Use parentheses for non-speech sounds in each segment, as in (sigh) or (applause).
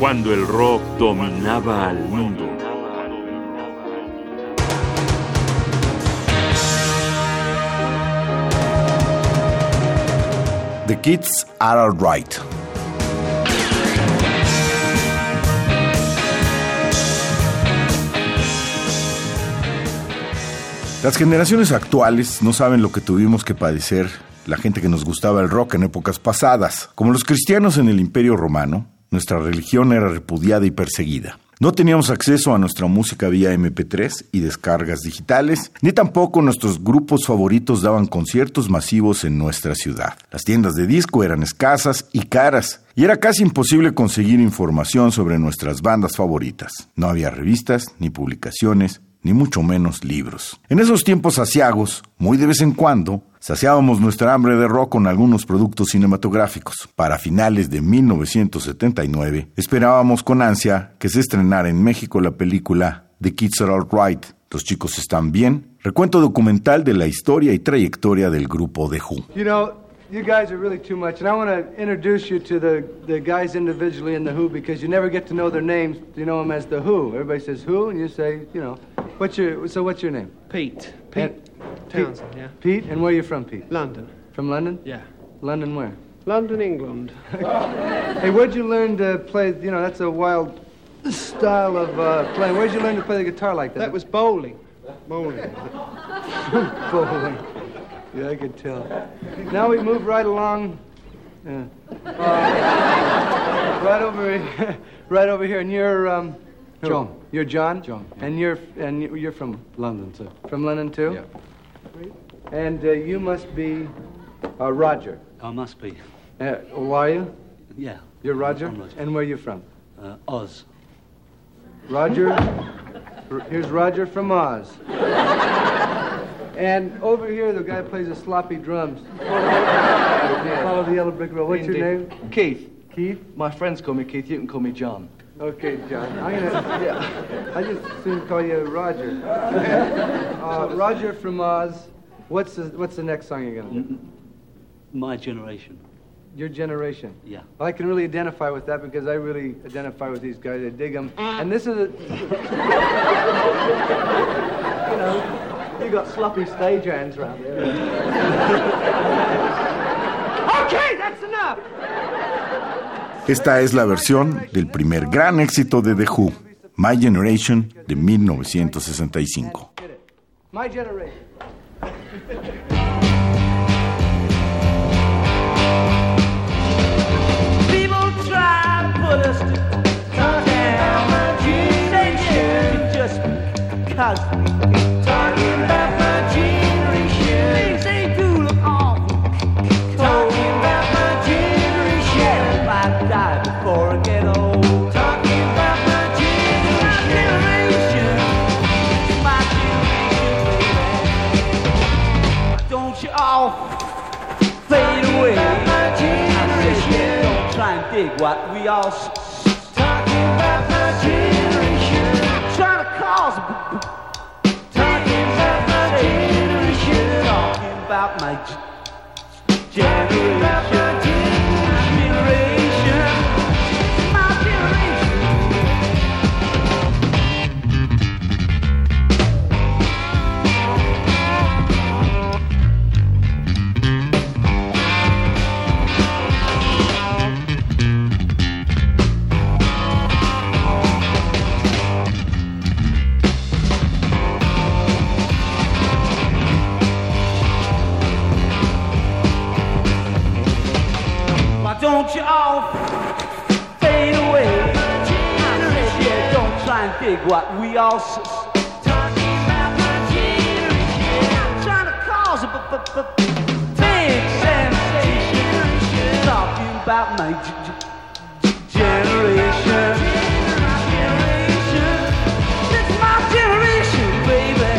cuando el rock dominaba al mundo. The Kids Are Alright. Las generaciones actuales no saben lo que tuvimos que padecer la gente que nos gustaba el rock en épocas pasadas. Como los cristianos en el Imperio Romano, nuestra religión era repudiada y perseguida. No teníamos acceso a nuestra música vía MP3 y descargas digitales, ni tampoco nuestros grupos favoritos daban conciertos masivos en nuestra ciudad. Las tiendas de disco eran escasas y caras, y era casi imposible conseguir información sobre nuestras bandas favoritas. No había revistas ni publicaciones, ni mucho menos libros. En esos tiempos asiagos, muy de vez en cuando, saciábamos nuestra hambre de rock con algunos productos cinematográficos. Para finales de 1979, esperábamos con ansia que se estrenara en México la película The Kids Are Alright, Los chicos están bien, recuento documental de la historia y trayectoria del grupo The Who. you guys are really too much. And I want to introduce you to the, the guys individually in The Who because you never get to know their names. You know them as The Who. Everybody says Who, and you say, you know, what's your, so what's your name? Pete. Pete and, Townsend, yeah. Pete, and where are you from, Pete? London. From London? Yeah. London where? London, England. (laughs) hey, where'd you learn to play, you know, that's a wild style of uh, playing. Where'd you learn to play the guitar like that? That was bowling. Bowling. (laughs) bowling. Yeah, I could tell. Now we move right along. Uh, (laughs) right over, here, right over here, and you're um, John. You're John. John. Yeah. And you're and you're from London too. From London too. Yeah. And uh, you must be uh, Roger. I must be. Uh, who are you? Yeah. You're Roger? Roger. And where are you from? Uh, Oz. Roger. Here's Roger from Oz. And over here, the guy plays the sloppy drums. (laughs) Follow the yellow brick road. What's Indeed. your name? Keith. Keith? My friends call me Keith. You can call me John. Okay, John. I'm gonna, yeah. I just soon call you Roger. (laughs) Uh, Roger from Oz. What's the, what's the next song you're gonna do? My generation. Your generation. Yeah. Well, I can really identify with that because I really identify with these guys. I dig them. And this is a. (laughs) you know, you got sloppy stage hands around here. (laughs) okay, that's enough. Esta es la versión del primer gran éxito de The Who, My Generation, de 1965. My generation. People try to put us down. They do just because we all talking about my generation. Trying to cause talking about my generation. Talking about My generation. You all fade away? Yeah, don't try and dig what we all s- talking about my generation. I'm trying to cause a b- b- b- big sensation. Talking about my g- g- generation. It's my generation, baby.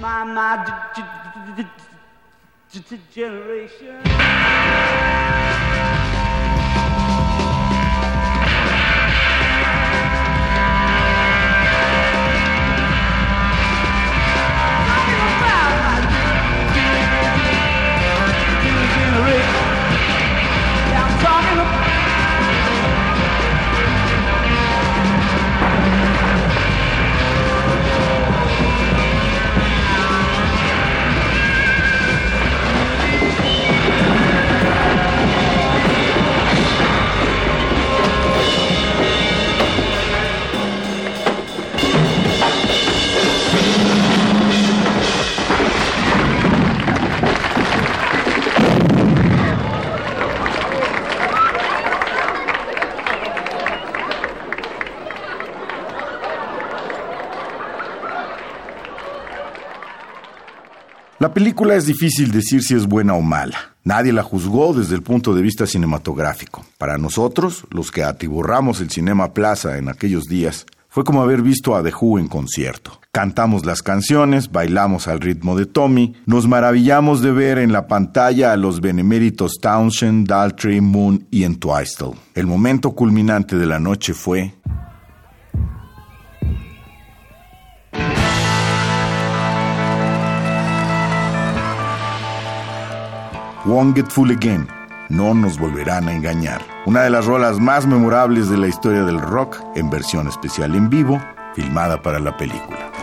My my g- g- g- generation. Película es difícil decir si es buena o mala. Nadie la juzgó desde el punto de vista cinematográfico. Para nosotros, los que atiborramos el Cinema Plaza en aquellos días, fue como haber visto a The Who en concierto. Cantamos las canciones, bailamos al ritmo de Tommy, nos maravillamos de ver en la pantalla a los beneméritos Townshend, Daltrey, Moon y Entwistle. El momento culminante de la noche fue Won't Get Full Again. No nos volverán a engañar. Una de las rolas más memorables de la historia del rock en versión especial en vivo, filmada para la película.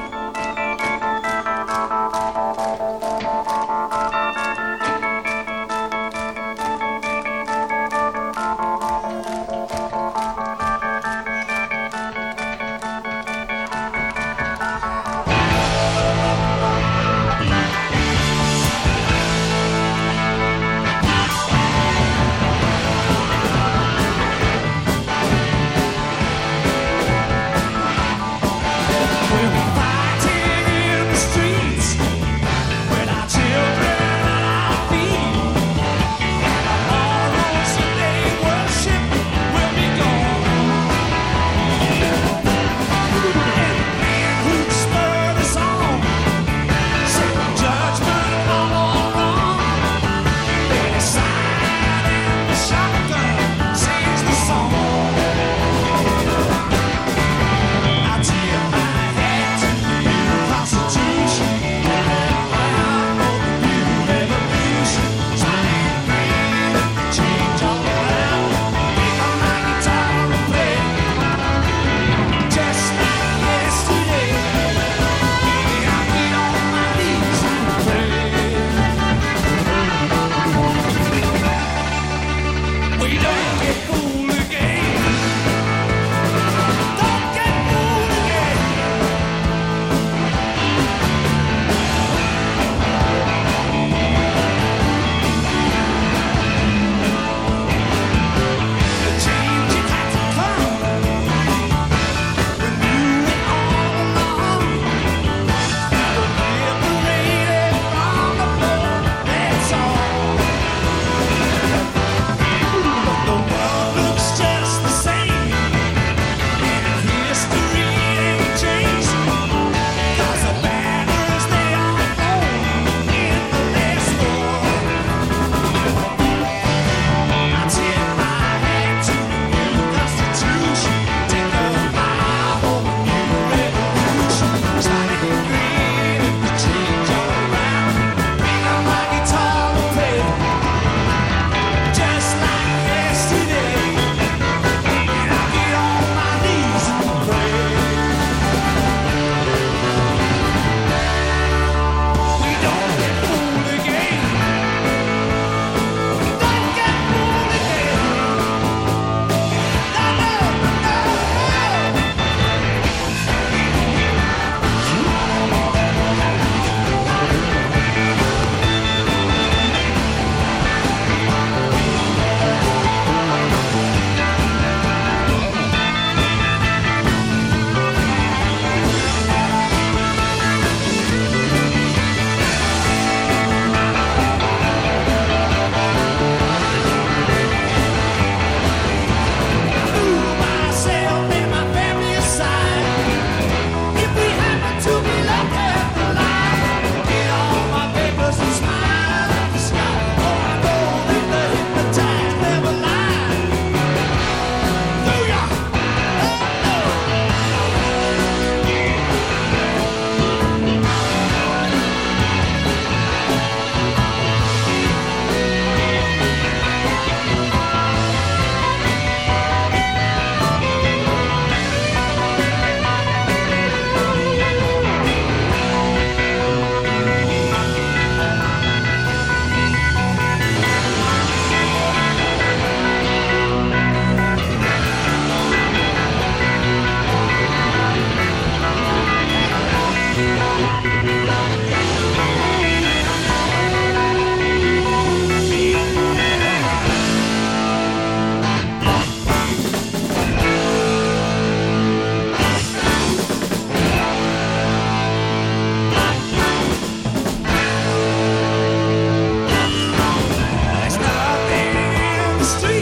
We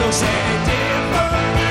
don't say different.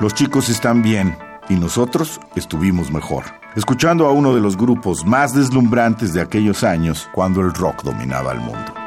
Los chicos están bien y nosotros estuvimos mejor, escuchando a uno de los grupos más deslumbrantes de aquellos años cuando el rock dominaba el mundo.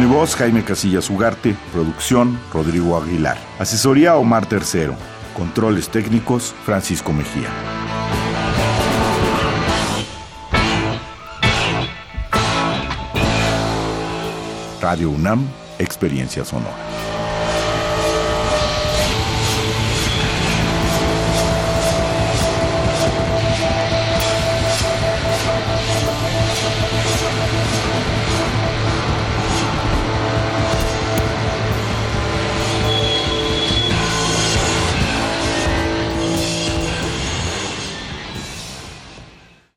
Y voz, Jaime Casillas Ugarte. Producción, Rodrigo Aguilar. Asesoría, Omar Tercero. Controles técnicos, Francisco Mejía. Radio UNAM, Experiencia Sonora.